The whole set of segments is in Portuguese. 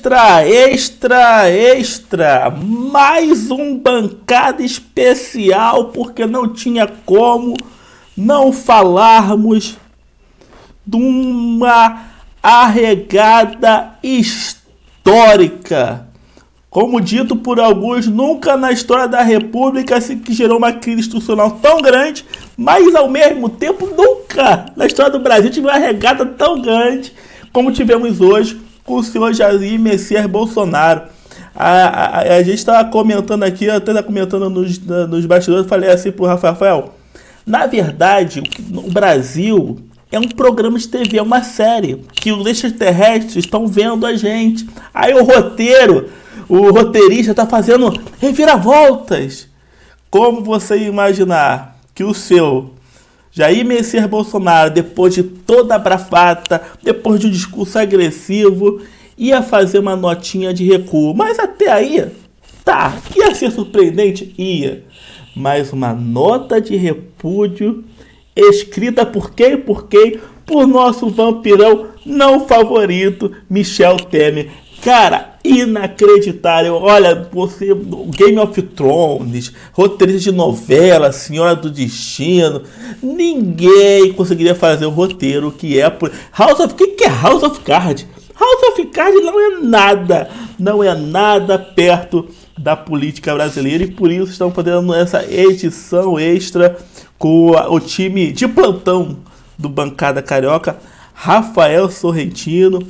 Extra, extra, extra! Mais um bancada especial porque não tinha como não falarmos de uma arregada histórica. Como dito por alguns, nunca na história da República se gerou uma crise institucional tão grande, mas ao mesmo tempo nunca na história do Brasil tive uma regada tão grande como tivemos hoje o senhor Jair Messias Bolsonaro. A, a, a gente estava comentando aqui, eu até comentando nos, nos bastidores, falei assim pro Rafael, Rafael, na verdade, o Brasil é um programa de TV, é uma série, que os extraterrestres estão vendo a gente. Aí o roteiro, o roteirista está fazendo reviravoltas. Como você imaginar que o seu Jair Messias Bolsonaro, depois de toda a bravata, depois de um discurso agressivo, ia fazer uma notinha de recuo. Mas até aí, tá, ia ser surpreendente? Ia. Mas uma nota de repúdio escrita por quem? Por quem? Por nosso vampirão não favorito, Michel Temer. Cara, inacreditável. Olha, você, Game of Thrones, roteirista de novela, Senhora do Destino, ninguém conseguiria fazer o roteiro que é por House of. O que é House of Cards? House of Cards não é nada, não é nada perto da política brasileira e por isso estão fazendo essa edição extra com o time de plantão do Bancada Carioca, Rafael Sorrentino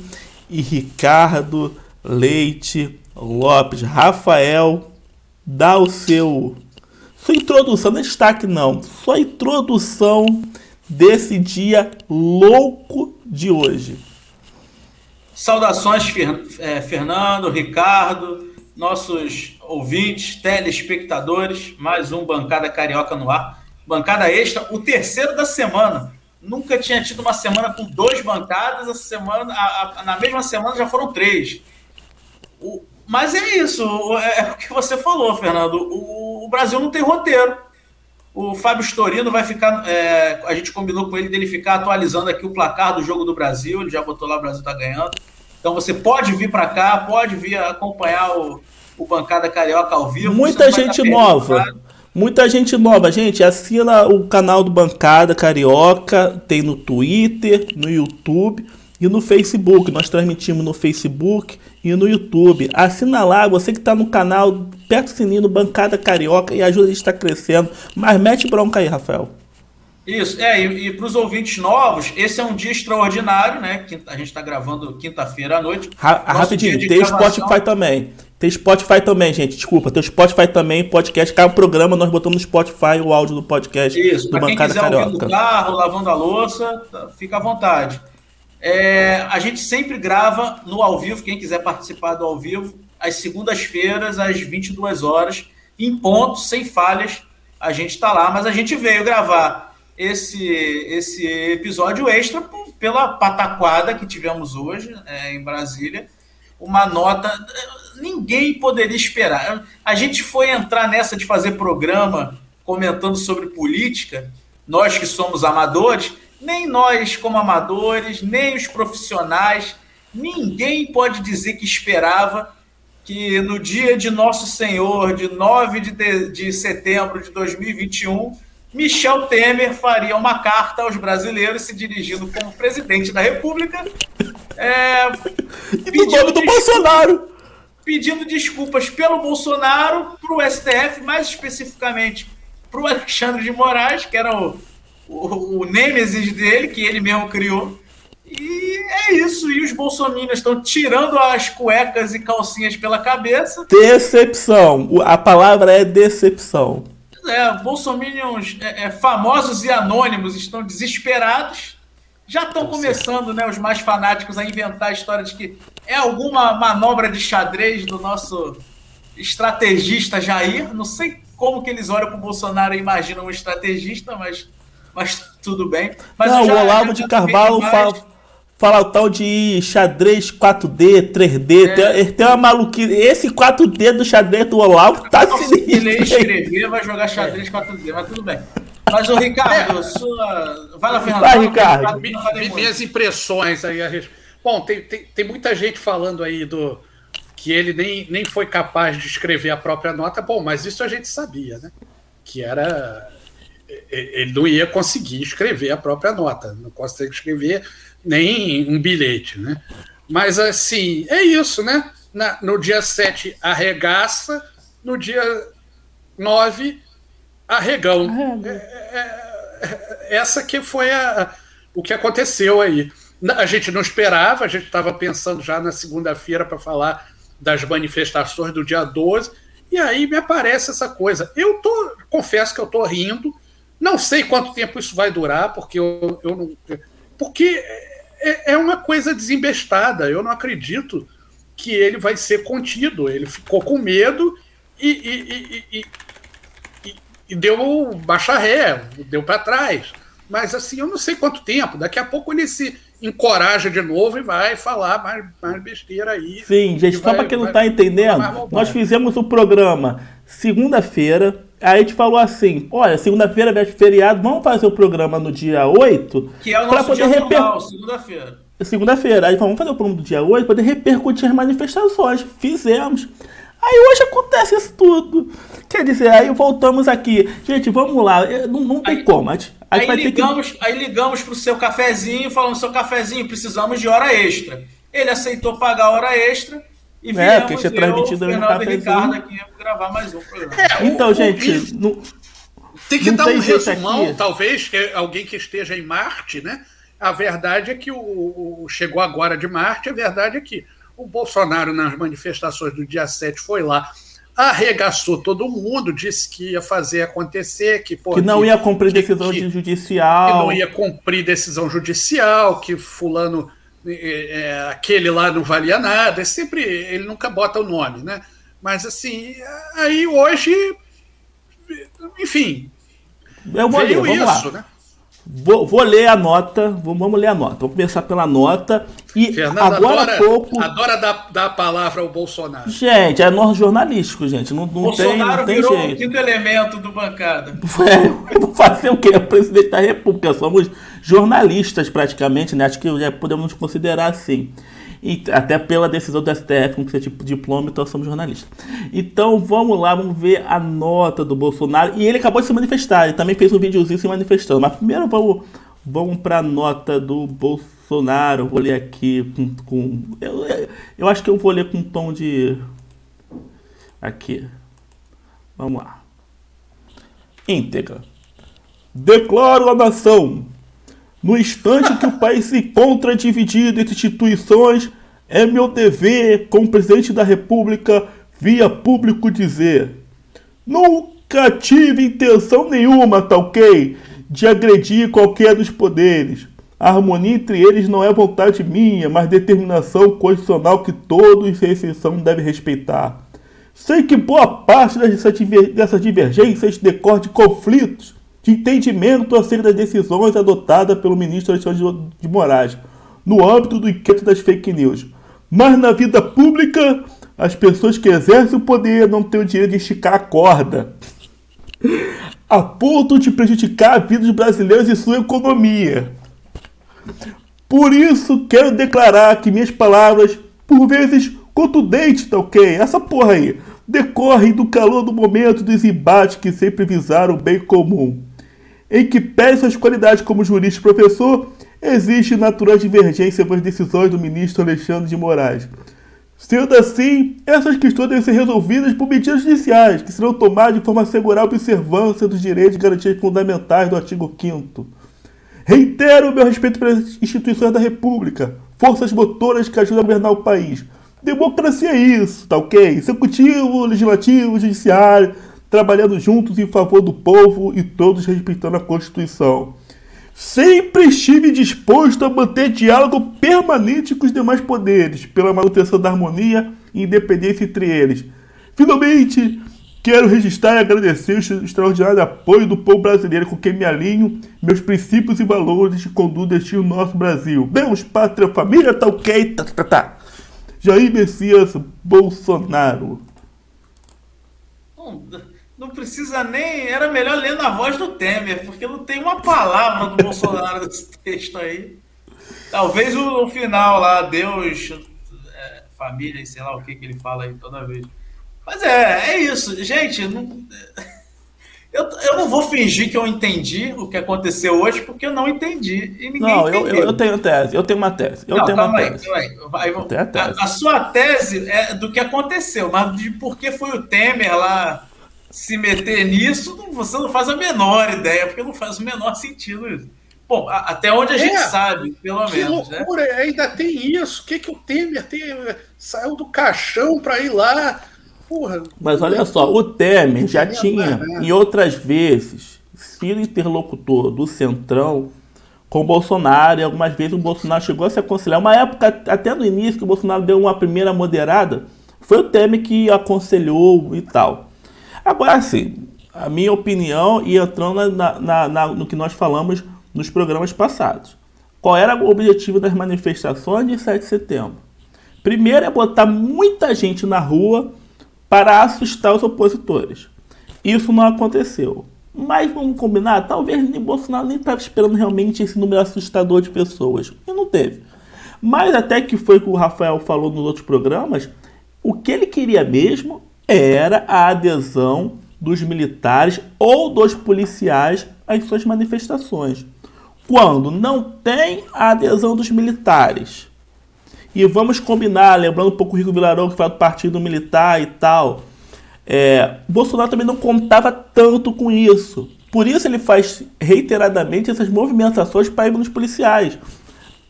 e Ricardo Leite Lopes. Rafael, dá o seu sua introdução, não é destaque não, sua introdução desse dia louco de hoje. Saudações, é, Fernando, Ricardo, nossos ouvintes, telespectadores, mais um Bancada Carioca no ar bancada extra, o terceiro da semana. Nunca tinha tido uma semana com dois bancadas, semana, a, a, na mesma semana já foram três. O, mas é isso, é, é o que você falou, Fernando. O, o, Brasil não tem roteiro. O Fábio Storino vai ficar. É, a gente combinou com ele dele ficar atualizando aqui o placar do jogo do Brasil. Ele já botou lá, o Brasil tá ganhando. Então você pode vir para cá, pode vir acompanhar o, o Bancada Carioca ao vivo. Muita gente nova. Muita gente nova, gente, assina o canal do Bancada Carioca, tem no Twitter, no YouTube e no Facebook. Nós transmitimos no Facebook e no YouTube. Assina lá, você que está no canal, aperta o sininho Bancada Carioca e ajuda a gente a estar crescendo. Mas mete bronca aí, Rafael. Isso, é, e, e para os ouvintes novos, esse é um dia extraordinário, né? A gente está gravando quinta-feira à noite. Ra rapidinho, tem gravação... Spotify também. Tem Spotify também, gente. Desculpa, tem Spotify também, podcast. Cada programa nós botamos no Spotify o áudio do podcast Isso, do Bancada quem quiser Carioca. No carro, lavando a louça, tá, fica à vontade. É, a gente sempre grava no ao vivo, quem quiser participar do ao vivo, às segundas-feiras, às 22 horas, em ponto, sem falhas, a gente está lá, mas a gente veio gravar esse, esse episódio extra pela pataquada que tivemos hoje é, em Brasília uma nota. Ninguém poderia esperar. A gente foi entrar nessa de fazer programa comentando sobre política, nós que somos amadores, nem nós, como amadores, nem os profissionais, ninguém pode dizer que esperava que no dia de Nosso Senhor, de 9 de, de, setembro de 2021, Michel Temer faria uma carta aos brasileiros se dirigindo como presidente da República. É, e do nome do Bolsonaro. Pedindo desculpas pelo Bolsonaro, para o STF, mais especificamente para o Alexandre de Moraes, que era o, o, o nêmesis dele, que ele mesmo criou. E é isso. E os bolsominions estão tirando as cuecas e calcinhas pela cabeça. Decepção. A palavra é decepção. É, bolsominions é, é, famosos e anônimos estão desesperados. Já estão começando, né, os mais fanáticos a inventar a história de que é alguma manobra de xadrez do nosso estrategista Jair. Não sei como que eles olham para o Bolsonaro e imaginam um estrategista, mas, mas tudo bem. Mas Não, o Olavo de Carvalho mais... fala, fala o tal de xadrez 4D, 3D. É. Tem, tem uma maluquice. Esse 4D do xadrez do Olavo tá sinistro. Ele escrever, vai jogar xadrez 4D, mas tudo bem. Mas o Ricardo, sua. Vai lá, Fernando. Vai, Ricardo. Minhas impressões aí a respeito. Bom, tem, tem, tem muita gente falando aí do que ele nem, nem foi capaz de escrever a própria nota. Bom, mas isso a gente sabia, né? Que era. Ele não ia conseguir escrever a própria nota, não consegue escrever nem um bilhete, né? Mas assim, é isso, né? Na, no dia 7 arregaça, no dia 9 arregão. É, é, é, essa que foi a, o que aconteceu aí. A gente não esperava, a gente estava pensando já na segunda-feira para falar das manifestações do dia 12, e aí me aparece essa coisa. Eu tô, confesso que eu estou rindo, não sei quanto tempo isso vai durar, porque eu, eu não. Porque é, é uma coisa desembestada. Eu não acredito que ele vai ser contido. Ele ficou com medo e, e, e, e, deu baixa ré, deu para trás. Mas assim, eu não sei quanto tempo. Daqui a pouco ele se encoraja de novo e vai falar mais, mais besteira aí. Sim, gente, só para quem não está entendendo, nós fizemos o programa segunda-feira. Aí a gente falou assim: olha, segunda-feira é feriado, vamos fazer o programa no dia 8. Que é o nosso poder dia reper... normal, segunda-feira. Segunda-feira. Aí vamos fazer o programa do dia 8 para poder repercutir as manifestações. Fizemos. Aí hoje acontece isso tudo. Quer dizer, aí voltamos aqui. Gente, vamos lá. Não, não tem aí, como. A gente, a gente aí, ligamos, que... aí ligamos pro seu cafezinho, falando, seu cafezinho, precisamos de hora extra. Ele aceitou pagar a hora extra e é, porque tinha transmitido no cafezinho. Ricardo aqui gravar mais um programa. É, então, o, gente, não, tem que dar um resumão, talvez, que alguém que esteja em Marte, né? A verdade é que o, o, chegou agora de Marte, a verdade é que o Bolsonaro, nas manifestações do dia 7, foi lá, arregaçou todo mundo, disse que ia fazer acontecer, que, pô, que não que, ia cumprir que, decisão que, judicial. Que não ia cumprir decisão judicial, que fulano, é, é, aquele lá não valia nada. É sempre, ele nunca bota o nome, né? Mas assim, aí hoje, enfim, vou veio ler, isso, lá. né? Vou, vou, ler a nota, vamos ler a nota. Vamos começar pela nota. E Fernando agora adora, pouco. Adora dar, dar a palavra ao Bolsonaro. Gente, é nós jornalístico, gente. Não, não Bolsonaro tem, não tem jeito. o quinto elemento do bancada. É, vou fazer o quê? É o presidente da República. Somos jornalistas, praticamente, né? Acho que já podemos nos considerar assim. E até pela decisão do STF, com que você tipo diploma, então somos jornalistas. Então vamos lá, vamos ver a nota do Bolsonaro. E ele acabou de se manifestar, ele também fez um videozinho se manifestando. Mas primeiro vamos, vamos para a nota do Bolsonaro. Vou ler aqui com. com eu, eu acho que eu vou ler com um tom de. Aqui. Vamos lá. Íntegra. Declaro a nação no instante que o país se encontra dividido entre instituições, é meu dever, como presidente da República, via público dizer: Nunca tive intenção nenhuma, tá ok? De agredir qualquer dos poderes. A harmonia entre eles não é vontade minha, mas determinação constitucional que todos, sem exceção, devem respeitar. Sei que boa parte dessas divergências decorre de conflitos de entendimento acerca das decisões adotadas pelo ministro Alexandre de Moraes no âmbito do inquérito das fake news. Mas na vida pública, as pessoas que exercem o poder não têm o direito de esticar a corda, a ponto de prejudicar a vida dos brasileiros e sua economia. Por isso, quero declarar que minhas palavras, por vezes contundentes, tá ok? Essa porra aí, decorrem do calor do momento dos embates que sempre visaram o bem comum em que pese suas qualidades como jurista e professor, existe natural divergência com as decisões do ministro Alexandre de Moraes. Sendo assim, essas questões devem ser resolvidas por medidas judiciais, que serão tomadas de forma a assegurar a observância dos direitos e garantias fundamentais do artigo 5 Reitero o meu respeito pelas instituições da República, forças motoras que ajudam a governar o país. Democracia é isso, tá ok? Executivo, legislativo, judiciário, trabalhando juntos em favor do povo e todos respeitando a Constituição. Sempre estive disposto a manter diálogo permanente com os demais poderes, pela manutenção da harmonia e independência entre eles. Finalmente, quero registrar e agradecer o extraordinário apoio do povo brasileiro com quem me alinho, meus princípios e valores que conduzem o nosso Brasil. Deus, pátria, família, tá ok? Tá, tá, tá. Jair Messias Bolsonaro. Não precisa nem. Era melhor ler na voz do Temer, porque não tem uma palavra do Bolsonaro nesse texto aí. Talvez o, o, final lá, Deus, é, família, sei lá o que, que ele fala aí toda vez. Mas é, é isso. Gente, não, eu, eu não vou fingir que eu entendi o que aconteceu hoje, porque eu não entendi. E ninguém não, eu, eu, eu, tenho tese, eu tenho uma tese. Eu não, tenho uma aí, tese. Aí, vai, a, tese. A, a, sua tese é do que aconteceu, mas de por que foi o Temer lá se meter nisso, você não faz a menor ideia, porque não faz o menor sentido isso. Bom, até onde a gente é, sabe, pelo que menos. Que né? loucura, né? ainda tem isso. O que, que o Temer tem, saiu do caixão para ir lá? Porra, Mas olha só, o Temer já tinha, né? em outras vezes, sido interlocutor do Centrão com o Bolsonaro, e algumas vezes o Bolsonaro chegou a se aconselhar. Uma época, até no início, que o Bolsonaro deu uma primeira moderada, foi o Temer que aconselhou e tal. Agora, assim, a minha opinião, e entrando na, na, na, no que nós falamos nos programas passados. Qual era o objetivo das manifestações de 7 de setembro? Primeiro é botar muita gente na rua para assustar os opositores. Isso não aconteceu. Mas vamos combinar, talvez nem Bolsonaro nem estava esperando realmente esse número assustador de pessoas. E não teve. Mas até que foi o que o Rafael falou nos outros programas, o que ele queria mesmo era a adesão dos militares ou dos policiais às suas manifestações. Quando não tem a adesão dos militares, e vamos combinar, lembrando um pouco o Rico Vilarão que fala do Partido Militar e tal, é, Bolsonaro também não contava tanto com isso. Por isso ele faz reiteradamente essas movimentações para ir nos policiais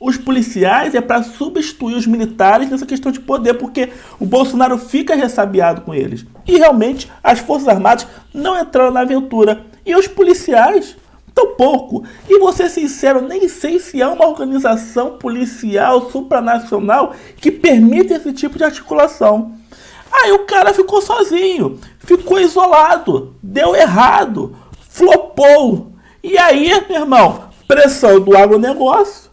os policiais é para substituir os militares nessa questão de poder, porque o Bolsonaro fica ressabiado com eles. E realmente as Forças Armadas não entraram na aventura. E os policiais, tão pouco. E vou ser sincero, nem sei se há uma organização policial supranacional que permita esse tipo de articulação. Aí o cara ficou sozinho, ficou isolado, deu errado, flopou. E aí, meu irmão, pressão do agronegócio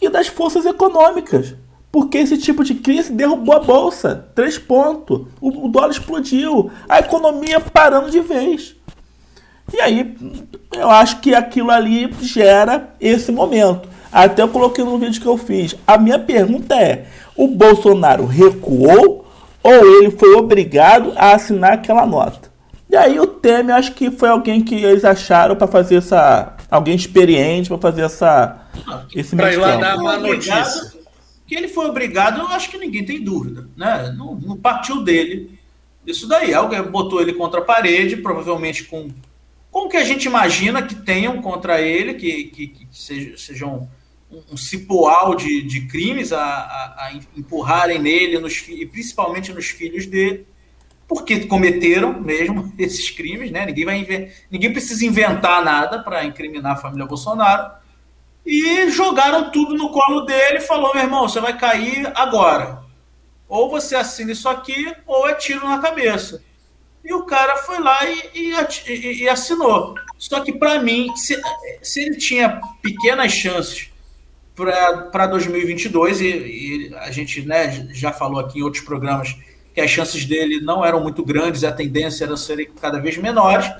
e das forças econômicas. Porque esse tipo de crise derrubou a bolsa. Três pontos. O, o dólar explodiu. A economia parando de vez. E aí, eu acho que aquilo ali gera esse momento. Até eu coloquei no vídeo que eu fiz. A minha pergunta é: o Bolsonaro recuou ou ele foi obrigado a assinar aquela nota? E aí o Temer, acho que foi alguém que eles acharam para fazer essa. Alguém experiente para fazer essa esse Para ir lá dar uma notícia. Que ele foi obrigado, eu acho que ninguém tem dúvida. Né? Não, não partiu dele isso daí. Alguém botou ele contra a parede, provavelmente com, com o que a gente imagina que tenham contra ele, que, que, que seja, sejam um, um cipoal de, de crimes a, a, a empurrarem nele, nos, e principalmente nos filhos dele porque cometeram mesmo esses crimes, né? Ninguém vai ninguém precisa inventar nada para incriminar a família Bolsonaro e jogaram tudo no colo dele e falou: meu irmão, você vai cair agora. Ou você assina isso aqui, ou é tiro na cabeça. E o cara foi lá e, e, e assinou. Só que, para mim, se, se, ele tinha pequenas chances para 2022, e, e, a gente né, já falou aqui em outros programas que as chances dele não eram muito grandes, a tendência era serem cada vez menores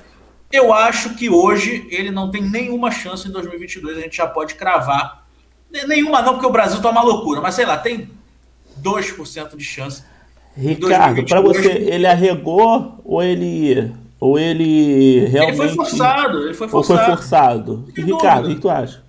eu acho que hoje ele não tem nenhuma chance em 2022, a gente já pode cravar. Nenhuma não, porque o Brasil tá uma loucura, mas sei lá, tem 2% de chance. Ricardo, para você, ele arregou ou ele ou ele realmente Ele foi forçado, ele foi forçado. Ou foi forçado. Ricardo, o que tu acha?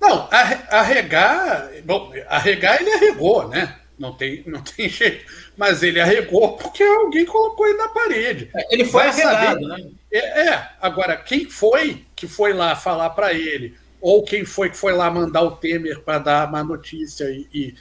Não, arregar, bom, arregar ele arregou, né? Não tem, não tem jeito. Mas ele arregou porque alguém colocou ele na parede. É, ele foi arregado, né? É, é, agora, quem foi que foi lá falar para ele? Ou quem foi que foi lá mandar o Temer para dar uma notícia e, e,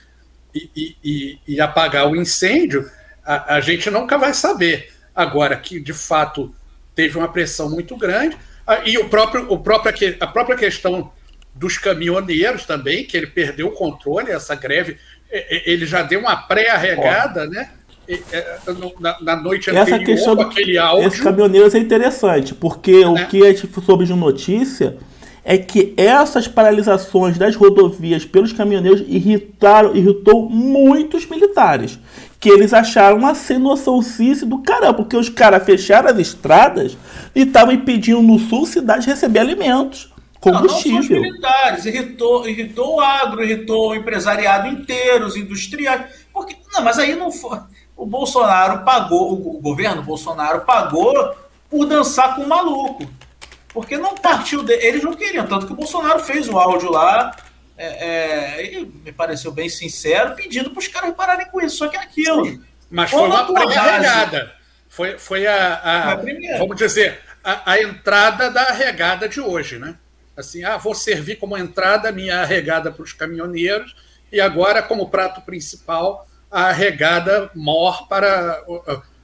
e, e, e apagar o incêndio, a, a gente nunca vai saber. Agora, que de fato teve uma pressão muito grande, e o próprio, o próprio, a própria questão dos caminhoneiros também, que ele perdeu o controle, essa greve ele já deu uma pré-arregada, né? É, na, na, noite Essa anterior, questão do, aquele áudio. Esses caminhoneiros é interessante, porque é. o que a gente soube de notícia é que essas paralisações das rodovias pelos caminhoneiros irritaram, irritou muitos militares. Que eles acharam uma sem noção do caramba, porque os caras fecharam as estradas e estavam impedindo no sul cidades receber alimentos. Combustível. Não, não os militares, irritou, irritou o agro, irritou o empresariado inteiro, os industriais. Porque, não, mas aí não foi. O Bolsonaro pagou, o governo Bolsonaro pagou por dançar com o maluco. Porque não partiu dele. Eles não queriam, tanto que o Bolsonaro fez o áudio lá. É, é, me pareceu bem sincero, pedindo para os caras pararem com isso. Só que é aquilo. Mas foi uma pré-regada. Foi, foi a, a, a vamos dizer, a, a, entrada da regada de hoje, né? Assim, ah, vou servir como entrada a minha regada para os caminhoneiros e agora, como prato principal, a regada mor para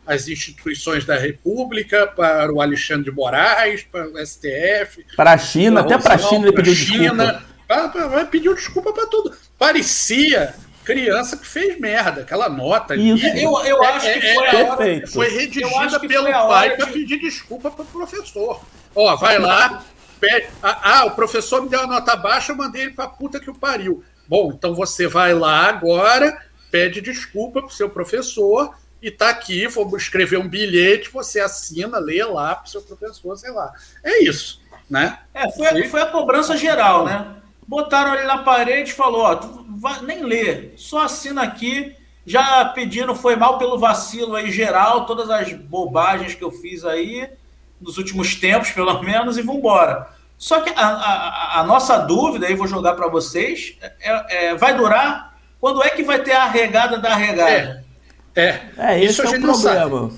as instituições da República, para o Alexandre de Moraes, para o STF. Para a China, até para a China ele pediu China, desculpa. Pediu desculpa para tudo. Parecia criança que fez merda, aquela nota. Isso. Eu, eu é, acho que é, foi, é, hora, foi redigida pelo pai para de... pedir desculpa para o professor. Ó, vai lá. Ah, ah, o professor me deu uma nota baixa, eu mandei ele para puta que o pariu. Bom, então você vai lá agora, pede desculpa para o seu professor e tá aqui, vou escrever um bilhete, você assina, lê lá para o seu professor, sei lá. É isso, né? É, foi, foi a cobrança geral, né? Botaram ali na parede e falou, ó, tu vai, nem lê, só assina aqui. Já pediram, foi mal pelo vacilo aí geral, todas as bobagens que eu fiz aí, nos últimos tempos, pelo menos, e vambora. Só que a, a, a nossa dúvida, aí vou jogar para vocês, é, é, vai durar? Quando é que vai ter a regada da regada? É, é, é esse é o problema.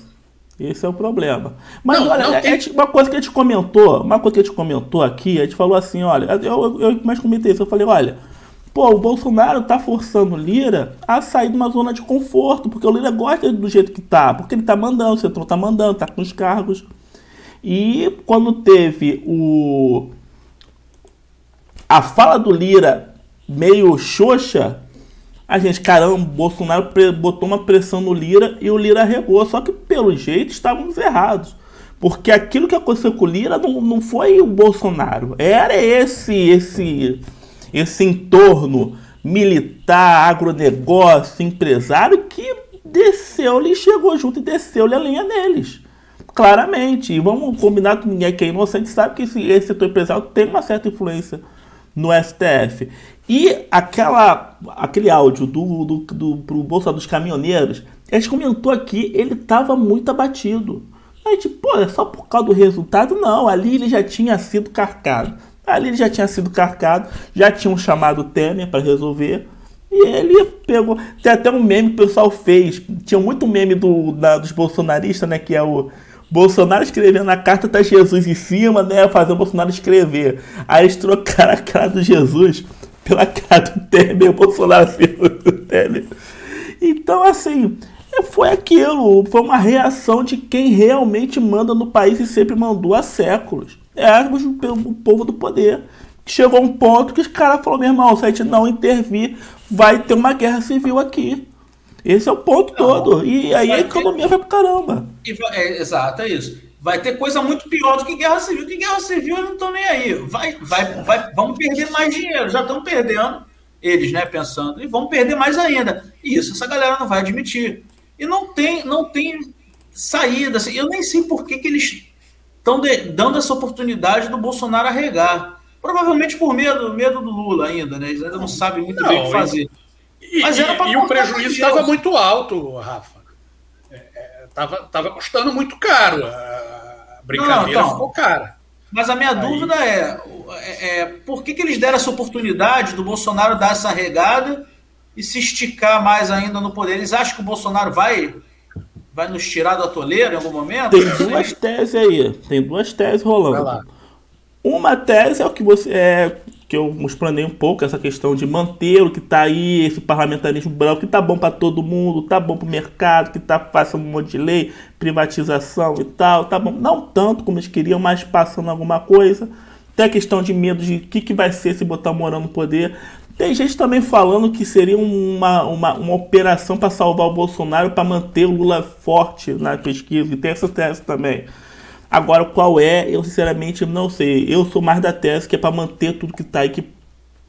Esse é o problema. Mas não, olha, não tem... uma coisa que a gente comentou, uma coisa que a gente comentou aqui, a gente falou assim, olha, eu, eu, eu mais comentei isso, eu falei, olha, pô, o Bolsonaro tá forçando o Lira a sair de uma zona de conforto, porque o Lira gosta do jeito que tá, porque ele tá mandando, o Centrão tá mandando, tá com os cargos. E quando teve o a fala do Lira meio xoxa, a gente, caramba, Bolsonaro botou uma pressão no Lira e o Lira regou. Só que, pelo jeito, estávamos errados. Porque aquilo que aconteceu com o Lira não, não foi o Bolsonaro. Era esse, esse, esse entorno militar, agronegócio, empresário que desceu-lhe, chegou junto e desceu-lhe a linha deles. Claramente. E vamos combinar com ninguém que é inocente sabe que esse, esse setor empresarial tem uma certa influência no STF. E aquela, aquele áudio do, do, do, pro Bolsa dos Caminhoneiros, a gente comentou aqui, ele estava muito abatido. A gente, pô, é só por causa do resultado? Não, ali ele já tinha sido carcado. Ali ele já tinha sido carcado, já tinham chamado o Temer para resolver. E ele pegou. Tem até um meme que o pessoal fez. Tinha muito meme do, da, dos bolsonaristas, né? Que é o Bolsonaro escrevendo na carta, tá Jesus em cima, né? Fazer o Bolsonaro escrever. Aí eles trocaram a cara do Jesus pela cara do Temer, o Bolsonaro do Temer. Então, assim, foi aquilo, foi uma reação de quem realmente manda no país e sempre mandou há séculos. É o povo do poder. Chegou um ponto que os caras falaram, meu irmão, se a gente não intervir, vai ter uma guerra civil aqui. Esse é o ponto não, todo. E aí a economia ter... vai pro caramba. É, exato, é isso vai ter coisa muito pior do que guerra civil. Que guerra civil eu não estou nem aí. Vai, vai, vai, vamos perder mais dinheiro. Já estão perdendo, eles, né, pensando, e vão perder mais ainda. E isso essa galera não vai admitir. E não tem, não tem saída. Assim, eu nem sei por que, que eles estão dando essa oportunidade do Bolsonaro arregar. Provavelmente por medo, medo do Lula ainda, né? Eles ainda não sabem muito não, bem o que fazer. E, Mas era e, e o prejuízo estava muito alto, Rafa. Estava é, é, tava custando muito caro brincadeira não, então, ficou cara. Mas a minha Aí... dúvida é, é, é, por que, que eles deram essa oportunidade do Bolsonaro dar essa regada e se esticar mais ainda no poder? Eles acham que o Bolsonaro vai vai nos tirar da toleira em algum momento? Tem duas teses aí, tem duas teses rolando. Uma tese é o que você é que eu explanei um pouco essa questão de manter o que está aí, esse parlamentarismo branco, que tá bom para todo mundo, tá bom para o mercado, que tá passando um monte de lei, privatização e tal, tá bom. Não tanto como eles queriam, mas passando alguma coisa. Tem a questão de medo de o que, que vai ser se botar Morão no poder. Tem gente também falando que seria uma, uma, uma operação para salvar o Bolsonaro, para manter o Lula forte na pesquisa, e tem essa tese também. Agora, qual é, eu sinceramente não sei. Eu sou mais da tese que é para manter tudo que tá aí, que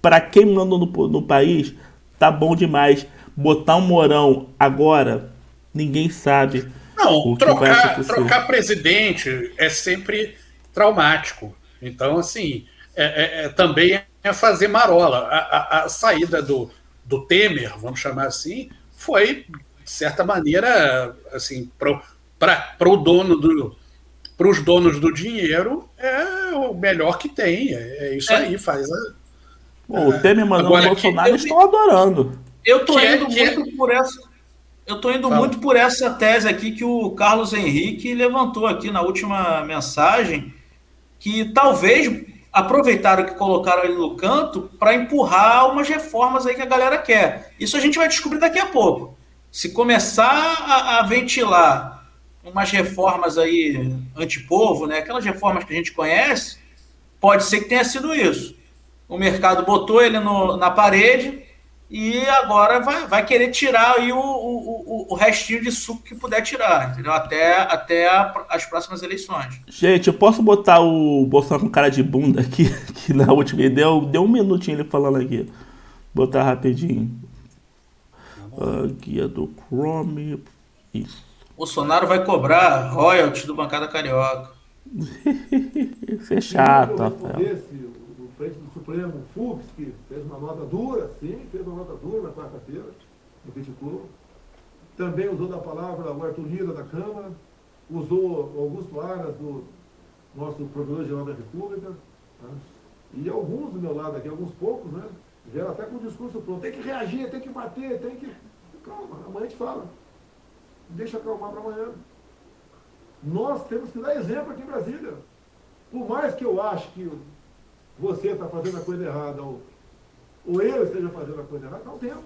para quem manda no, no país, tá bom demais. Botar um morão agora, ninguém sabe. Não, trocar, trocar presidente é sempre traumático. Então, assim, é, é, é, também é fazer marola. A, a, a, saída do, do Temer, vamos chamar assim, foi, de certa maneira, assim, para o dono do. Para os donos do dinheiro, é o melhor que tem. É, é isso aí, faz. Pô, o Temer mandando o Bolsonaro estão adorando. Eu tô indo muito por essa eu estou indo Fala. muito por essa tese aqui que o Carlos Henrique levantou aqui na última mensagem, que talvez aproveitaram que colocaram ele no canto para empurrar umas reformas aí que a galera quer. Isso a gente vai descobrir daqui a pouco. Se começar a, a ventilar umas reformas aí antipovo, né, aquelas reformas que a gente conhece, pode ser que tenha sido isso. O mercado botou ele no, na parede, e agora vai, vai querer tirar aí o, o, o, restinho de suco que puder tirar, entendeu? Até, até a, as próximas eleições. Gente, eu posso botar o Bolsonaro com cara de bunda aqui, que na última deu, deu um minutinho ele falando aqui. Botar rapidinho. A guia do Chrome. Isso. Bolsonaro vai cobrar royalties do Bancada Carioca. Isso é chato, Rafael presidente do Supremo, Fux, que fez uma nota dura, sim, fez uma nota dura na quarta-feira, no criticou. Também usou da palavra o Arthur Lira da Câmara, usou o Augusto Aras, do nosso Procurador-Geral da República, né? e alguns do meu lado aqui, alguns poucos, né? Vieram até com o discurso pronto, tem que reagir, tem que bater, tem que. Calma, amanhã a gente fala. Deixa acalmar para amanhã. Nós temos que dar exemplo aqui em Brasília. Por mais que eu ache que você está fazendo a coisa errada ou, ou eu esteja fazendo a coisa errada, dá um tempo.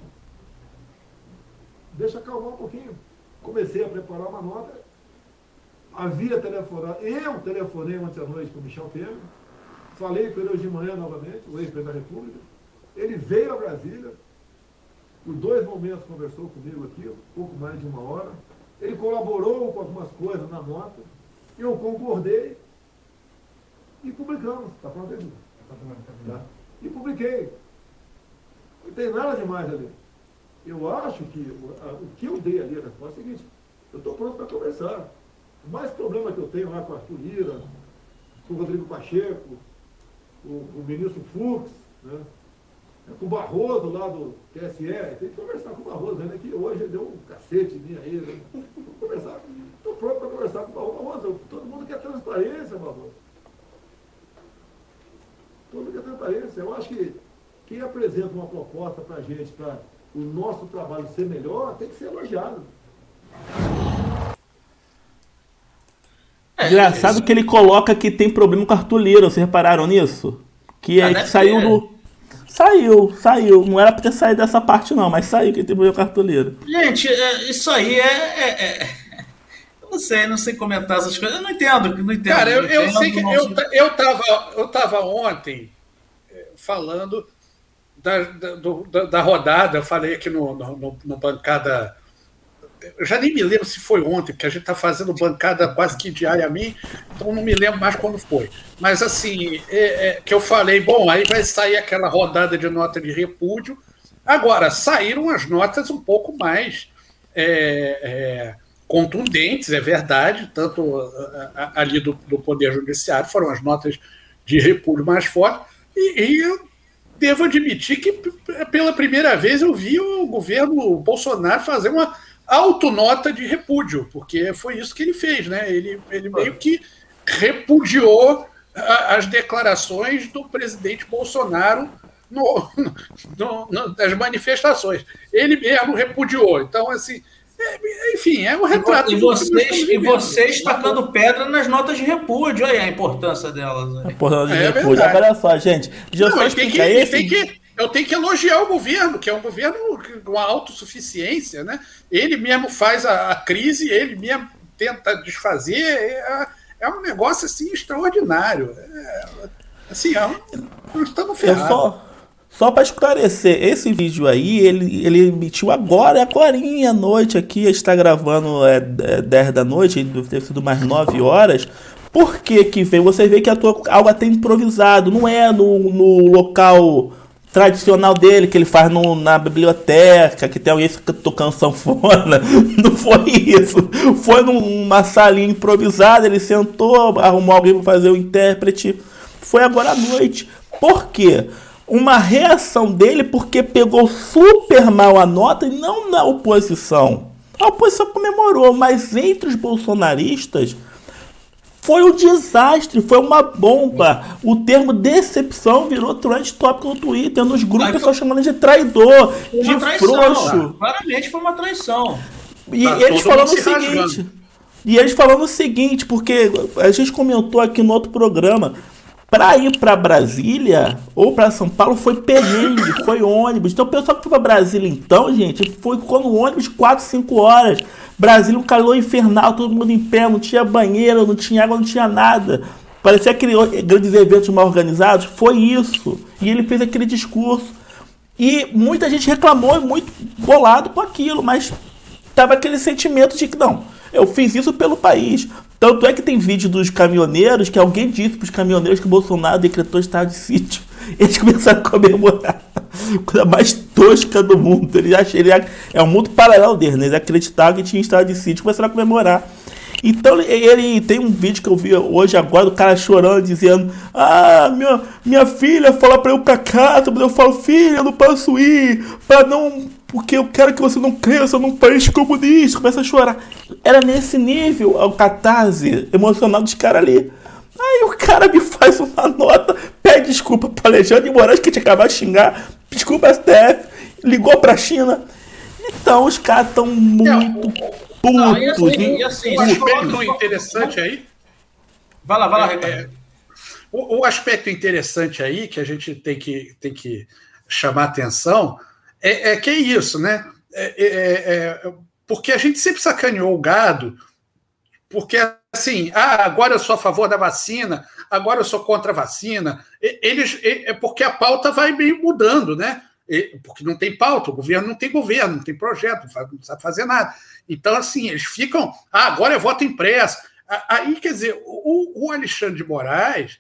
Deixa acalmar um pouquinho. Comecei a preparar uma nota. Havia telefonado. Eu telefonei ontem à noite para o Michel Temer. Falei com ele hoje de manhã novamente, o ex-presidente da República. Ele veio a Brasília. Por dois momentos conversou comigo aqui, um pouco mais de uma hora. Ele colaborou com algumas coisas na nota. Eu concordei e publicamos. Está pronto aí? Tá? E publiquei. Não tem nada demais ali. Eu acho que o, que eu dei ali a resposta é a seguinte, eu estou pronto para conversar. O mais problema que eu tenho lá com a Arthur Lira, com o Rodrigo Pacheco, o, o ministro Fux, né? É com o Barroso lá do TSE, tem que conversar com o Barroso, né? Que hoje ele deu um cacete em mim aí, né? Vamos conversar. Estou pronto para conversar com o Barroso. Barroso. Todo mundo quer transparência, Barroso toda a transparência. Eu acho que quem apresenta uma proposta para a gente, para o nosso trabalho ser melhor, tem que ser elogiado. É, Engraçado que ele coloca que tem problema com a Arthur Lira, vocês repararam nisso? Que, é, que saiu do. Saiu, saiu. Não era pra ter saído dessa parte, não, mas saiu que a Arthur Lira. Gente, é, isso aí é, é, é não sei, não sei comentar essas coisas. Eu não entendo, não entendo. Cara, eu, eu sei que eu, eu, tava, eu tava ontem falando da, da, do, da, rodada, eu falei aqui no, no, no, bancada. Eu já nem me lembro se foi ontem, porque a gente está fazendo bancada quase que diariamente, então não me lembro mais quando foi. Mas assim, é, é, que eu falei, bom, aí vai sair aquela rodada de nota de repúdio. Agora, saíram as notas um pouco mais. É, é contundentes, é verdade, tanto ali do, do Poder Judiciário, foram as notas de repúdio mais fortes, e, e, eu devo admitir que pela primeira vez eu vi o governo Bolsonaro fazer uma autonota de repúdio, porque foi isso que ele fez, né? Ele, ele meio que repudiou as declarações do presidente Bolsonaro no, no, no, nas manifestações. Ele mesmo repudiou. Então, assim, é, enfim, é um retrato. E vocês, e vocês tacando pedra nas notas de repúdio, aí a importância delas. Né? A importância de é repúdio. Agora só, gente. Não, só tem que, esse... tem que, eu tenho que elogiar o governo, que é um governo com autossuficiência, né? Ele mesmo faz a, a crise, ele mesmo tenta desfazer. É, é um negócio assim extraordinário. É, assim, é um, estamos ferrados. Só, só para esclarecer, esse vídeo aí, ele, ele emitiu agora, agora à noite aqui, está gravando é, é 10 da noite, deve ter sido mais 9 horas. Por que que vem? Você vê que a tua algo até improvisado, não é no, no local tradicional dele, que ele faz no, na biblioteca, que tem alguém tocando sanfona. Não foi isso. Foi numa salinha improvisada, ele sentou, arrumou alguém para fazer o intérprete. Foi agora à noite. Por quê? Uma reação dele porque pegou super mal a nota e não na oposição. A oposição comemorou, mas entre os bolsonaristas foi um desastre, foi uma bomba. O termo decepção virou trend tópico no Twitter, nos grupos, pessoas chamando de traidor, de traição, frouxo. Claramente foi uma traição. E tá eles falando o seguinte. Rasgando. E eles falando o seguinte, porque a gente comentou aqui no outro programa. Para ir para Brasília ou para São Paulo foi perrengue, foi ônibus. Então o pessoal que foi para Brasília então, gente, foi com o ônibus 4, 5 horas. Brasília um calor infernal, todo mundo em pé, não tinha banheiro, não tinha água, não tinha nada. Parecia aqueles grandes eventos mal organizados. Foi isso. E ele fez aquele discurso. E muita gente reclamou, muito bolado com aquilo, mas tava aquele sentimento de que não, eu fiz isso pelo país. Tanto é que tem vídeo dos caminhoneiros que alguém disse para os caminhoneiros que o Bolsonaro decretou estado de sítio. Eles começaram a comemorar. Coisa mais tosca do mundo. Ele acha, ele é um mundo paralelo dele, né? Eles acreditavam que tinha estado de sítio começaram a comemorar. Então ele tem um vídeo que eu vi hoje agora do cara chorando, dizendo: Ah, minha, minha filha fala para eu pra casa, mas eu falo, filha, eu não posso ir, para não. Porque eu quero que você não cresça num país comunista. Começa a chorar. Era nesse nível o catarse emocional dos caras ali. Aí o cara me faz uma nota, pede desculpa para Alexandre Moraes, que tinha acabado de xingar, desculpa STF, ligou pra China. Então os caras estão muito putos. Não, e assim, e assim, um aspecto interessante aí. Vai lá, vai lá, é, é, o, o, aspecto interessante aí que a gente tem que, tem que chamar atenção é, é que é isso, né? É, é, é porque a gente sempre sacaneou o gado, porque assim, ah, agora eu sou a favor da vacina, agora eu sou contra a vacina. Eles, é porque a pauta vai meio mudando, né? Porque não tem pauta, o governo não tem governo, não tem projeto, não sabe fazer nada. Então, assim, eles ficam, ah, agora é voto impresso. Aí, quer dizer, o, o Alexandre de Moraes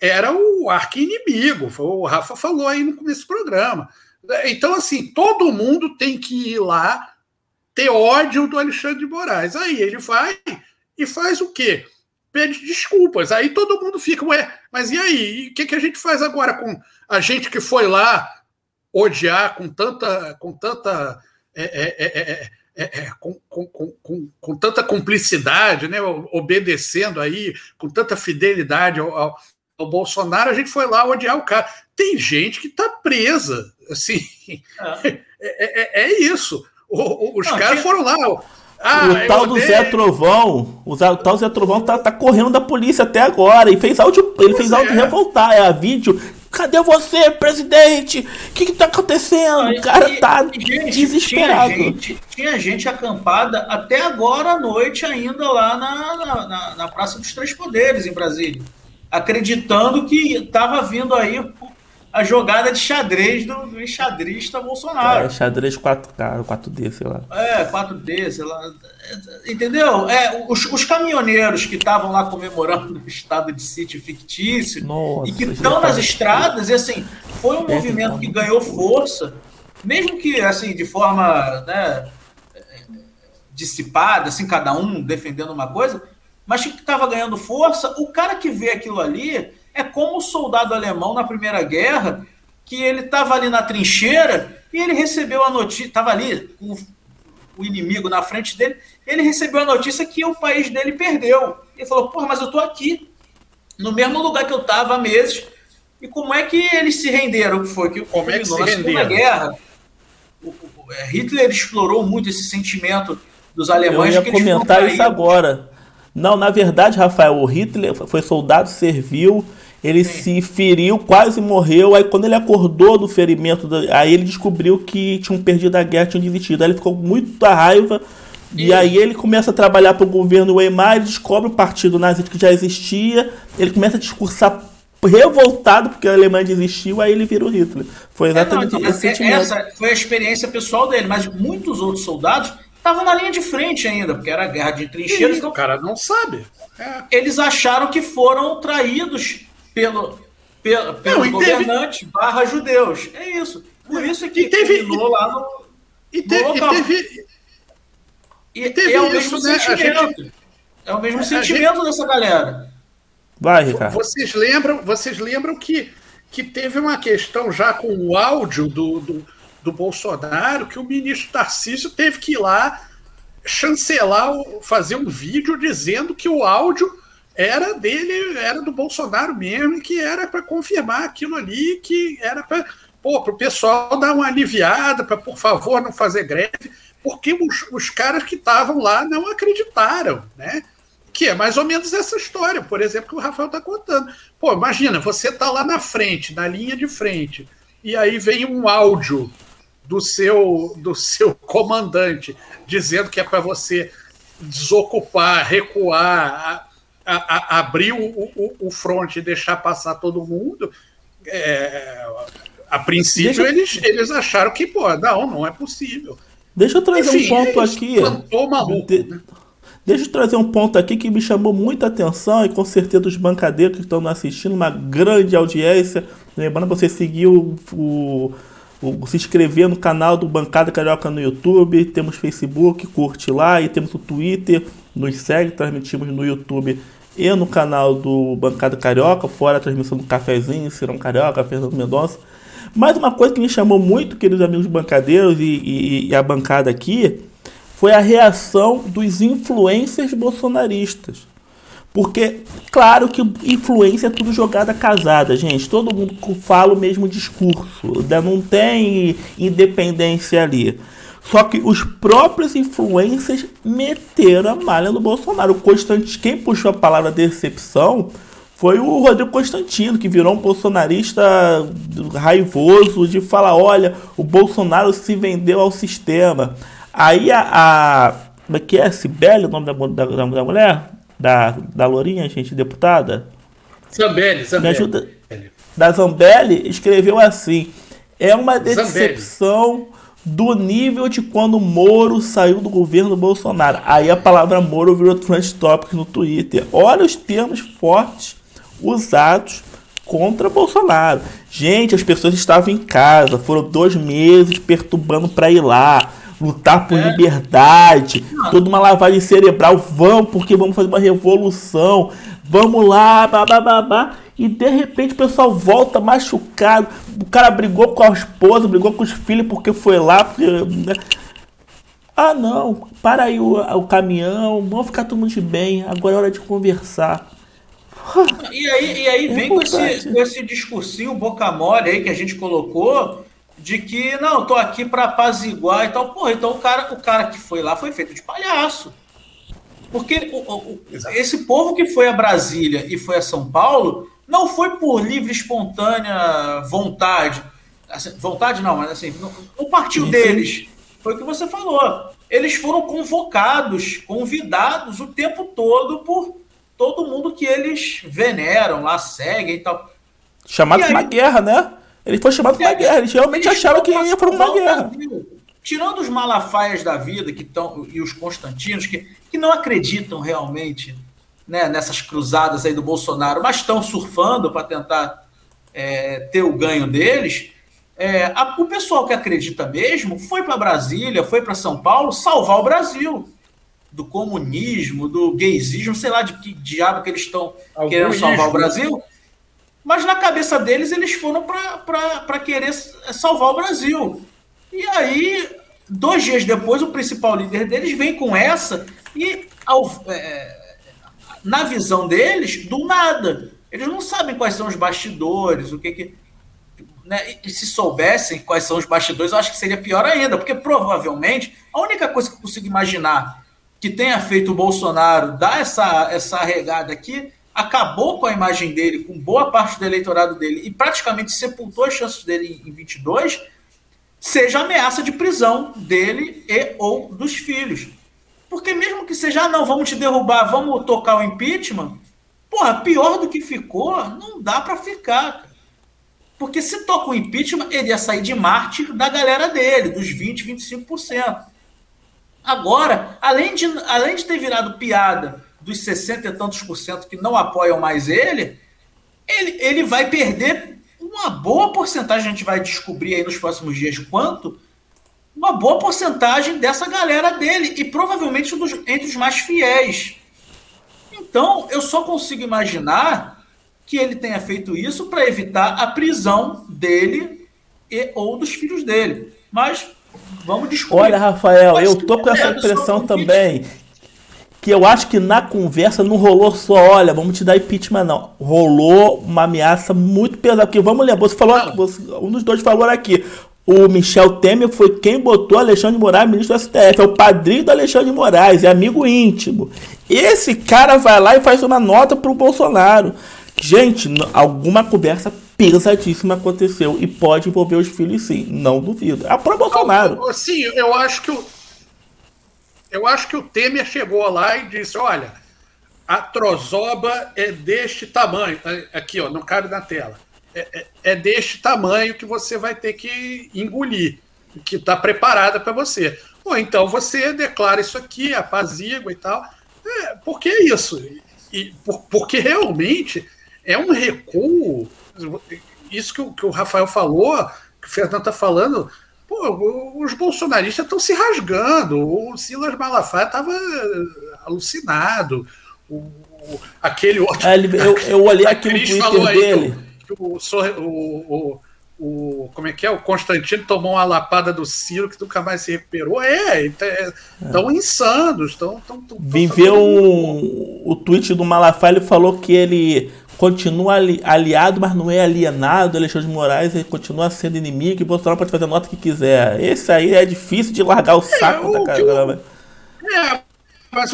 era o arqui-inimigo, o Rafa falou aí no começo do programa. Então, assim, todo mundo tem que ir lá ter ódio do Alexandre de Moraes. Aí ele vai e faz o quê? Pede desculpas. Aí todo mundo fica, ué, mas e aí? O que, que a gente faz agora com a gente que foi lá odiar com tanta. Com tanta é, é, é, com, com, com, com, tanta cumplicidade, né, obedecendo aí, com tanta fidelidade ao, ao, ao, Bolsonaro, a gente foi lá odiar o cara. Tem gente que está presa, assim, é, isso. O, os Não, caras foram lá, ah, o tal do Zé Trovão, o tal Zé Trovão tá, tá correndo da polícia até agora e fez áudio, ele fez áudio é. revoltar, é a vídeo. Cadê você, presidente? O que, que tá acontecendo? o cara e, tá gente, desesperado. Tinha gente, tinha gente, acampada até agora à noite ainda lá na, na, na, na Praça dos Três Poderes, em Brasília. Acreditando que estava vindo aí a jogada de xadrez do, do enxadrista Bolsonaro. É, xadrez 4K, 4D, sei lá. É, 4D, sei lá. Entendeu? É, os, os caminhoneiros que estavam lá comemorando o estado de sítio fictício Nossa, e que estão nas estradas, e assim, foi um é movimento que ganhou força, mesmo que assim, de forma né, dissipada, assim, cada um defendendo uma coisa, mas que estava ganhando força, o cara que vê aquilo ali é como o soldado alemão na Primeira Guerra, que ele estava ali na trincheira e ele recebeu a notícia, estava ali com o inimigo na frente dele, ele recebeu a notícia que o país dele perdeu. Ele falou: Porra, mas eu estou aqui, no mesmo lugar que eu estava há meses. E como é que eles se renderam? Que foi que como é que se na Segunda Guerra, é, Hitler explorou muito esse sentimento dos alemães. Eu ia comentar isso agora. Não, na verdade, Rafael, o Hitler foi soldado, serviu, ele Sim. se feriu, quase morreu. Aí quando ele acordou do ferimento, aí ele descobriu que tinham perdido a guerra, tinham desistido. Aí ele ficou com muita raiva. E, e aí ele começa a trabalhar para o governo Weimar, ele descobre o partido nazista que já existia, ele começa a discursar revoltado porque a Alemanha desistiu, aí ele vira o Hitler. Foi exatamente é, não, então, esse é, sentimento. Essa foi a experiência pessoal dele, mas muitos outros soldados estavam na linha de frente ainda, porque era guerra de trincheiras. Então, o cara não sabe. É. Eles acharam que foram traídos pelo, pelo, pelo governante teve... barra judeus. É isso. Por isso que e teve, terminou lá no, e, te, no local. E teve, e, teve é o mesmo isso, né? sentimento. Gente, é o mesmo sentimento gente, dessa galera. Vai, Ricardo. Vocês lembram, vocês lembram que, que teve uma questão já com o áudio do, do, do Bolsonaro, que o ministro Tarcísio teve que ir lá chancelar, fazer um vídeo dizendo que o áudio era dele, era do Bolsonaro mesmo, que era para confirmar aquilo ali, que era para o pessoal dar uma aliviada, para por favor não fazer greve, porque os, os caras que estavam lá não acreditaram, né? Que é mais ou menos essa história, por exemplo, que o Rafael está contando. Pô, imagina, você está lá na frente, na linha de frente, e aí vem um áudio do seu, do seu comandante dizendo que é para você desocupar, recuar, a, a, abrir o, o, o front e deixar passar todo mundo. É, a princípio, Deixa... eles, eles acharam que, pô, não, não é possível. Deixa eu trazer Enfim, um ponto aqui. Maluco, de... né? Deixa eu trazer um ponto aqui que me chamou muita atenção e com certeza os bancadeiros que estão assistindo, uma grande audiência. Lembrando você seguiu o, o, se inscrever no canal do Bancada Carioca no YouTube, temos Facebook, curte lá e temos o Twitter, nos segue, transmitimos no YouTube e no canal do Bancada Carioca, fora a transmissão do Cafezinho, Cirão Carioca, Fernando Mendonça. Mas uma coisa que me chamou muito, queridos amigos bancadeiros e, e, e a bancada aqui, foi a reação dos influencers bolsonaristas. Porque, claro que influência é tudo jogada casada, gente. Todo mundo fala o mesmo discurso. Não tem independência ali. Só que os próprios influencers meteram a malha no Bolsonaro. O Constantino, quem puxou a palavra decepção foi o Rodrigo Constantino, que virou um bolsonarista raivoso de falar: olha, o Bolsonaro se vendeu ao sistema. Aí a. a como é que é? Sibeli, o nome da, da, da mulher? Da, da Lourinha, gente, deputada? Zambelli, Zambelli. Me ajuda. Da Zambelli, escreveu assim: é uma decepção. Zambelli do nível de quando Moro saiu do governo Bolsonaro. Aí a palavra Moro virou trend topic no Twitter. Olha os termos fortes usados contra Bolsonaro. Gente, as pessoas estavam em casa, foram dois meses perturbando para ir lá lutar por é. liberdade, toda uma lavagem cerebral, vamos, porque vamos fazer uma revolução, vamos lá, babá, e de repente o pessoal volta machucado, o cara brigou com a esposa, brigou com os filhos porque foi lá, porque, né? Ah não, para aí o, o caminhão, vamos ficar todo mundo de bem, agora é hora de conversar. E aí, e aí é vem com esse, com esse discursinho boca mole aí que a gente colocou, de que não, tô aqui para apaziguar e tal. Porra, então o cara, o cara que foi lá foi feito de palhaço. Porque o, o, esse povo que foi a Brasília e foi a São Paulo não foi por livre, espontânea vontade. Assim, vontade não, mas assim, não, não partiu deles. Foi o que você falou. Eles foram convocados, convidados o tempo todo por todo mundo que eles veneram lá, seguem e tal. Chamado de uma guerra, né? Ele foi chamado para uma guerra. Eles realmente eles acharam que ia para uma guerra. Tirando os malafaias da vida que estão e os Constantinos, que, que não acreditam realmente né, nessas cruzadas aí do Bolsonaro, mas estão surfando para tentar é, ter o ganho deles. É, a, o pessoal que acredita mesmo foi para Brasília, foi para São Paulo salvar o Brasil do comunismo, do gaysismo, sei lá de que diabo que eles estão querendo salvar o Brasil. Mas na cabeça deles, eles foram para querer salvar o Brasil. E aí, dois dias depois, o principal líder deles vem com essa e, ao, é, na visão deles, do nada. Eles não sabem quais são os bastidores, o que que. Né? E se soubessem quais são os bastidores, eu acho que seria pior ainda, porque provavelmente a única coisa que eu consigo imaginar que tenha feito o Bolsonaro dar essa, essa regada aqui acabou com a imagem dele, com boa parte do eleitorado dele e praticamente sepultou as chances dele em 22, seja ameaça de prisão dele e ou dos filhos. Porque mesmo que seja, ah, não, vamos te derrubar, vamos tocar o impeachment, porra, pior do que ficou, não dá para ficar. Porque se toca o impeachment, ele ia sair de mártir da galera dele, dos 20, 25%. Agora, além de, além de ter virado piada dos 60 e tantos por cento que não apoiam mais ele, ele, ele vai perder uma boa porcentagem, a gente vai descobrir aí nos próximos dias quanto, uma boa porcentagem dessa galera dele, e provavelmente dos, entre os mais fiéis. Então, eu só consigo imaginar que ele tenha feito isso para evitar a prisão dele e ou dos filhos dele. Mas vamos descobrir. Olha, Rafael, eu tô com essa impressão também que eu acho que na conversa não rolou só, olha, vamos te dar impeachment, não. Rolou uma ameaça muito pesada. Porque vamos lembrar, você falou, você, um dos dois falou aqui. O Michel Temer foi quem botou Alexandre de Moraes ministro do STF. É o padrinho do Alexandre de Moraes, é amigo íntimo. Esse cara vai lá e faz uma nota pro Bolsonaro. Gente, alguma conversa pesadíssima aconteceu e pode envolver os filhos sim, não duvido. É pro Bolsonaro. Sim, eu acho que o, eu acho que o Temer chegou lá e disse: olha, a trozoba é deste tamanho. Aqui, ó, não cabe na tela. É, é, é deste tamanho que você vai ter que engolir, que está preparada para você. Ou então você declara isso aqui, apazigua e tal. É, por que isso? E, por, porque realmente é um recuo. Isso que o, que o Rafael falou, que o Fernando está falando, Pô, os bolsonaristas estão se rasgando. O Silas Malafaia estava alucinado. O, aquele outro. É, eu, eu olhei aqui no Twitter dele. Que, que o, o, o, como é que é? O Constantino tomou uma lapada do Ciro que nunca mais se recuperou. É, estão é. insanos. Estão. Viveu um, o tweet do Malafaia, ele falou que ele continua ali, aliado, mas não é alienado. Alexandre de Moraes ele continua sendo inimigo e Bolsonaro pode fazer a nota que quiser. Esse aí é difícil de largar o é, saco é, da caramba. É, mas,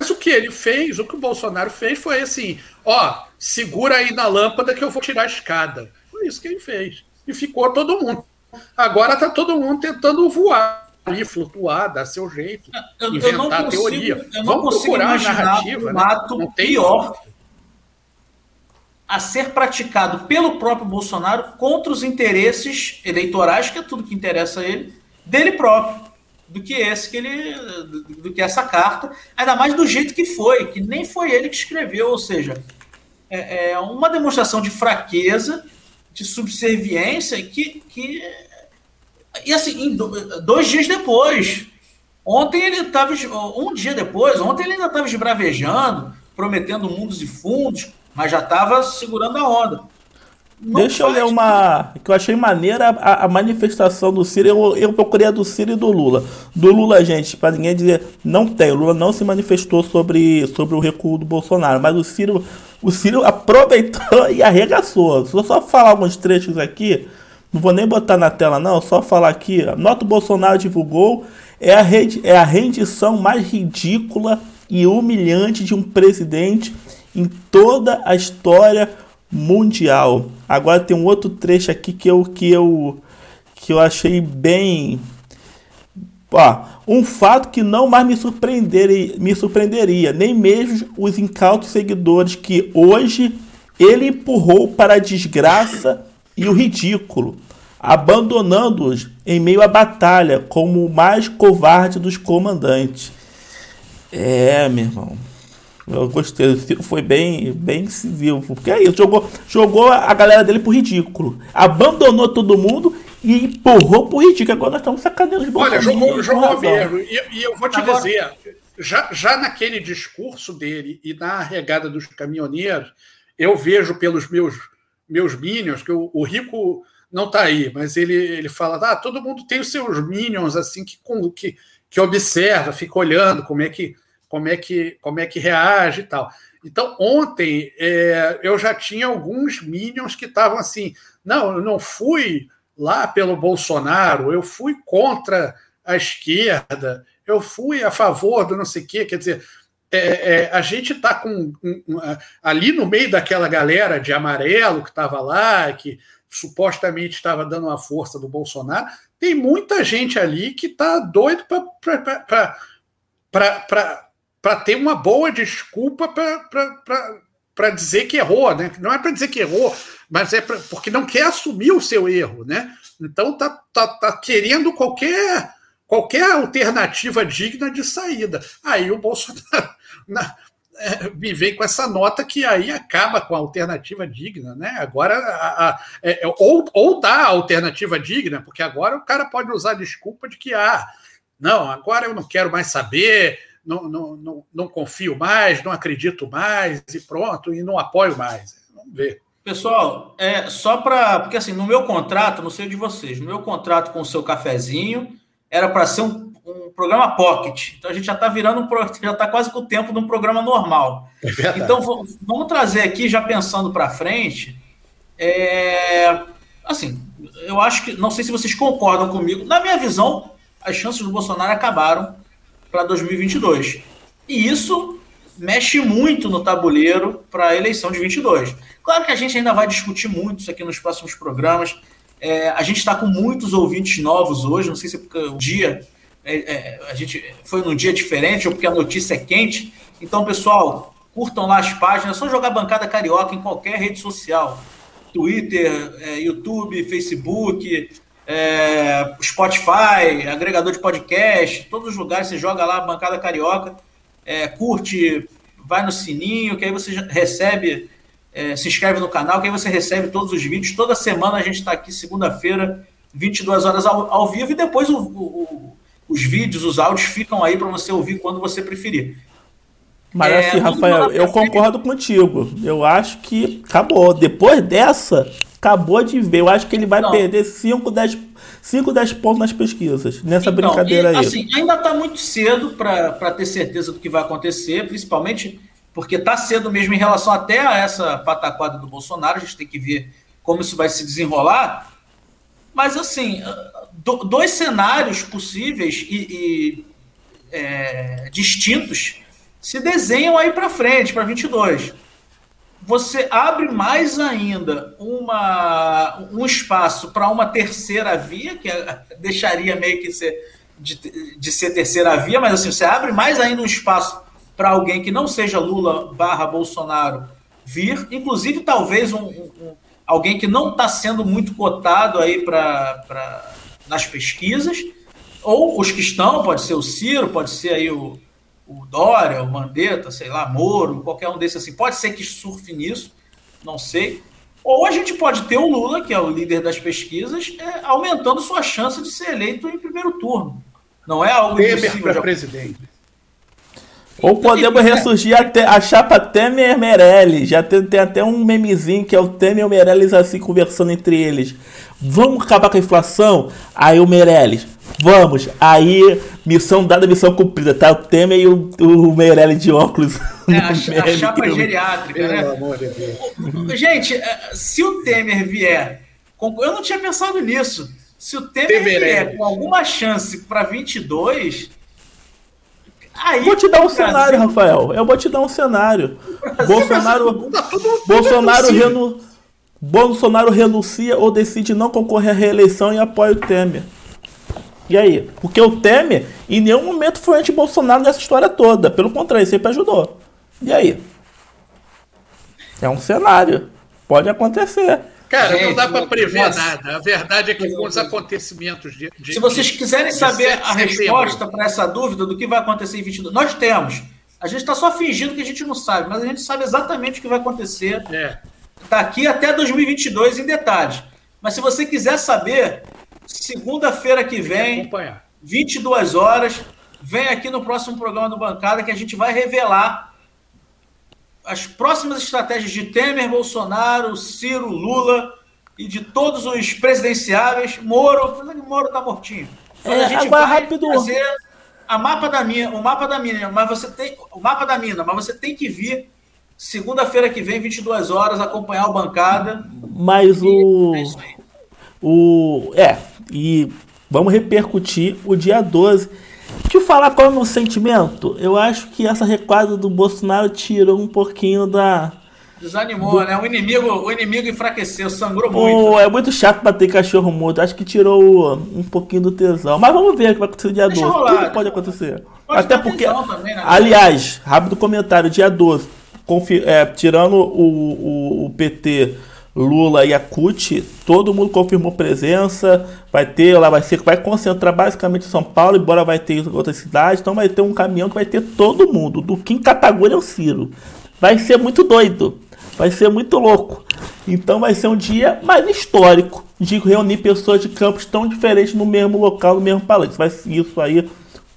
mas, o que ele fez, o que o Bolsonaro fez foi assim: ó, segura aí na lâmpada que eu vou tirar a escada. Foi isso que ele fez. E ficou todo mundo. Agora tá todo mundo tentando voar ali, flutuar, dar seu jeito, eu, inventar eu consigo, teoria. Vamos procurar a narrativa. Um né? não tem pior a ser praticado pelo próprio Bolsonaro contra os interesses eleitorais, que é tudo que interessa a ele, dele próprio, do que esse que ele, do que essa carta, ainda mais do jeito que foi, que nem foi ele que escreveu, ou seja, é, é uma demonstração de fraqueza, de subserviência que, que e assim, dois dias depois, ontem ele estava, um dia depois, ontem ele ainda estava esbravejando, prometendo mundos e fundos, mas já estava segurando a onda. Não Deixa eu ler uma. que eu achei maneira a, a manifestação do Ciro. Eu, eu procurei a do Ciro e do Lula. Do Lula, gente, para ninguém dizer, não tem. O Lula não se manifestou sobre, sobre o recuo do Bolsonaro. Mas o Ciro, o Ciro aproveitou e arregaçou. Eu só falar alguns trechos aqui, não vou nem botar na tela, não, só falar aqui. Nota o Bolsonaro divulgou. É a, rede, é a rendição mais ridícula e humilhante de um presidente em toda a história mundial. Agora tem um outro trecho aqui que eu que eu que eu achei bem Ó, um fato que não mais me surpreenderia, me surpreenderia, nem mesmo os incautos seguidores que hoje ele empurrou para a desgraça e o ridículo, abandonando-os em meio à batalha como o mais covarde dos comandantes. É, meu irmão. Eu gostei, o Ciro foi bem, bem incisivo. Porque é isso, jogou, jogou a galera dele pro ridículo. Abandonou todo mundo e empurrou pro ridículo. Agora nós estamos sacaneando os Olha, jogou, jogou mesmo. E, e, eu vou te Agora... dizer, já, já naquele discurso dele e na regada dos caminhoneiros, eu vejo pelos meus, meus minions, que o, o Rico não está aí, mas ele, ele fala: ah, todo mundo tem os seus minions assim que, que, que observa, fica olhando como é que como é que, como é que reage e tal. Então, ontem é, eu já tinha alguns minions que estavam assim: não, eu não fui lá pelo Bolsonaro, eu fui contra a esquerda, eu fui a favor do não sei o quê. Quer dizer, é, é, a gente está com um, um, ali no meio daquela galera de amarelo que estava lá, que supostamente estava dando uma força do Bolsonaro, tem muita gente ali que está doido para para ter uma boa desculpa para dizer que errou, né? Não é para dizer que errou, mas é pra, porque não quer assumir o seu erro, né? Então tá, tá, tá querendo qualquer qualquer alternativa digna de saída. Aí o Bolsonaro na, é, me vem com essa nota que aí acaba com a alternativa digna, né? Agora, a, a, é, é ou, ou dá a alternativa digna, porque agora o cara pode usar a desculpa de que, ah, não, agora eu não quero mais saber, não, não, não, não confio mais, não acredito mais e pronto, e não apoio mais. Vamos ver. Pessoal, é só para. Porque assim, no meu contrato, não sei de vocês, no meu contrato com o seu cafezinho, era para ser um, um, programa pocket. Então a gente já está virando um já está quase com o tempo de um programa normal. É então vamos trazer aqui, já pensando para frente. É, assim, eu acho que. Não sei se vocês concordam comigo. Na minha visão, as chances do Bolsonaro acabaram para 2022. E isso mexe muito no tabuleiro para a eleição de 22. Claro que a gente ainda vai discutir muito isso aqui nos próximos programas. É, a gente está com muitos ouvintes novos hoje, não sei se é porque o dia é, é, a gente foi num dia diferente ou porque a notícia é quente. Então, pessoal, curtam lá as páginas, é só jogar bancada carioca em qualquer rede social. Twitter, é, YouTube, Facebook, é, Spotify, agregador de podcast, todos os lugares você joga lá bancada carioca, é, curte, vai no sininho, que aí você recebe, é, se inscreve no canal, que aí você recebe todos os vídeos. Toda semana a gente está aqui, segunda-feira, 22 horas ao, ao, vivo, e depois o, o, os vídeos, os áudios ficam aí para você ouvir quando você preferir. Mas é, assim, Rafael, eu concordo contigo. Eu acho que acabou. Depois dessa, acabou de ver. Eu acho que ele vai não. perder 5, 10, 5, 10 pontos nas pesquisas, nessa então, brincadeira e, aí. Assim, ainda está muito cedo para ter certeza do que vai acontecer, principalmente porque está cedo mesmo em relação até a essa pataquada do Bolsonaro. A gente tem que ver como isso vai se desenrolar. Mas, assim, do, dois cenários possíveis e, e é, distintos se desenham aí para frente, para 22. Você abre mais ainda uma, um espaço para uma terceira via, que é, deixaria meio que ser, de, de ser terceira via, mas assim, você abre mais ainda um espaço para alguém que não seja Lula barra Bolsonaro vir, inclusive talvez um, um alguém que não está sendo muito cotado aí para nas pesquisas, ou os que estão, pode ser o Ciro, pode ser aí o, o Dória, o Mandetta, sei lá, Moro, qualquer um desses assim. Pode ser que surfe nisso, não sei. Ou a gente pode ter o Lula, que é o líder das pesquisas, é, aumentando sua chance de ser eleito em primeiro turno. Não é algo Temer para presidente. Ou podemos ressurgir até a chapa Temer Meirelles. Já tem, tem, até um memezinho que é o Temer e o Meirelles assim conversando entre eles. Vamos acabar com a inflação? Aí o Meirelles, vamos. Aí, missão dada, missão cumprida. Tá o Temer e o, o Meirelles de óculos. É, a, a chapa geriátrica, né? Amor de Deus. Gente, é, se o Temer vier. Eu não tinha pensado nisso. Se o Temer, Temer vier é. com alguma chance para 22 Aí, vou te dar um cenário, Rafael. Eu vou te dar um cenário. Bolsonaro, Bolsonaro, renu, Bolsonaro renuncia ou decide não concorrer à reeleição e apoia o Temer. E aí? Porque o Temer em nenhum momento foi anti-Bolsonaro nessa história toda. Pelo contrário, sempre ajudou. E aí? É um cenário. Pode acontecer. Cara, Gente, não dá para prever nossa. nada. A verdade é que com os acontecimentos de, de Se vocês quiserem saber a resposta para essa dúvida do que vai acontecer em 22, nós temos. A gente está só fingindo que a gente não sabe, mas a gente sabe exatamente o que vai acontecer é. daqui até 2022 em detalhes. Mas se você quiser saber, segunda-feira que vem, 22 horas, vem aqui no próximo programa do Bancada que a gente vai revelar as próximas estratégias de Temer, Bolsonaro, Ciro, Lula e de todos os presidenciáveis, Moro, Moro está mortinho. Mas é, a gente agora vai rápido. fazer a mapa da mina, o mapa da mina, mas você tem o mapa da mina, mas você tem que vir segunda-feira que vem, 22 horas, acompanhar o bancada. Mas o é o é, e vamos repercutir o dia 12 te falar qual é o meu sentimento? Eu acho que essa recuada do Bolsonaro tirou um pouquinho da. Desanimou, do... né? O inimigo, o inimigo enfraqueceu, sangrou muito. é muito chato bater cachorro morto. Acho que tirou um pouquinho do tesão. Mas vamos ver o que vai acontecer dia Deixa 12. Rolar, Tudo pode acontecer. Pode Até porque. Também, né? Aliás, rápido comentário: dia 12. Confi... É, tirando o, o, o PT Lula e a CUT, todo mundo confirmou presença, vai ter, lá vai ser, vai concentrar basicamente São Paulo, embora vai ter outras cidades, então vai ter um caminhão que vai ter todo mundo, do Kim Kataguri ao Ciro. Vai ser muito doido, vai ser muito louco. Então vai ser um dia mais histórico de reunir pessoas de campos tão diferentes no mesmo local, no mesmo. Vai isso aí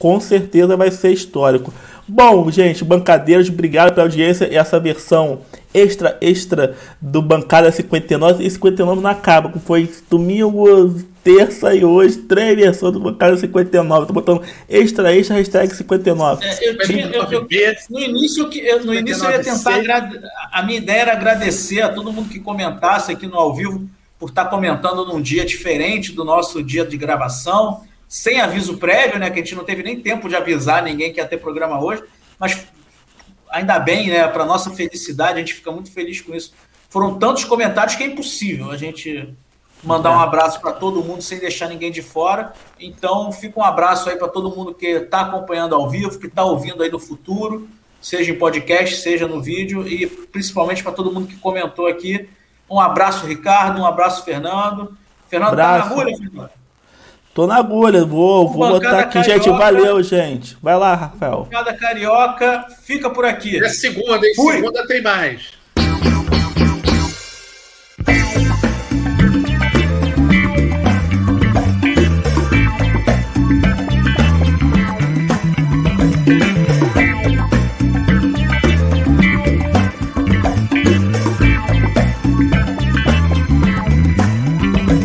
com certeza vai ser histórico. Bom, gente, bancadeiros, obrigado pela audiência. Essa versão extra, extra do Bancada 59 e 59 não acaba. Foi domingo, terça e hoje, três versões do Bancada 59. Tô botando extra, extra, hashtag 59. É, eu tinha, eu, eu, no início, eu, no início eu ia tentar. A minha ideia era agradecer a todo mundo que comentasse aqui no ao vivo por estar comentando num dia diferente do nosso dia de gravação sem aviso prévio, né? Que a gente não teve nem tempo de avisar ninguém que ia ter programa hoje, mas ainda bem, né? Para nossa felicidade, a gente fica muito feliz com isso. Foram tantos comentários que é impossível a gente mandar um abraço para todo mundo sem deixar ninguém de fora. Então, fica um abraço aí para todo mundo que está acompanhando ao vivo, que está ouvindo aí no futuro, seja em podcast, seja no vídeo, e principalmente para todo mundo que comentou aqui. Um abraço, Ricardo, um abraço, Fernando. Fernando, tá na agulha, Fernando? Tô na agulha, vou, vou botar aqui, carioca, gente. Valeu, gente. Vai lá, Rafael. Cada carioca fica por aqui. É segunda, hein? Fui. Segunda tem mais.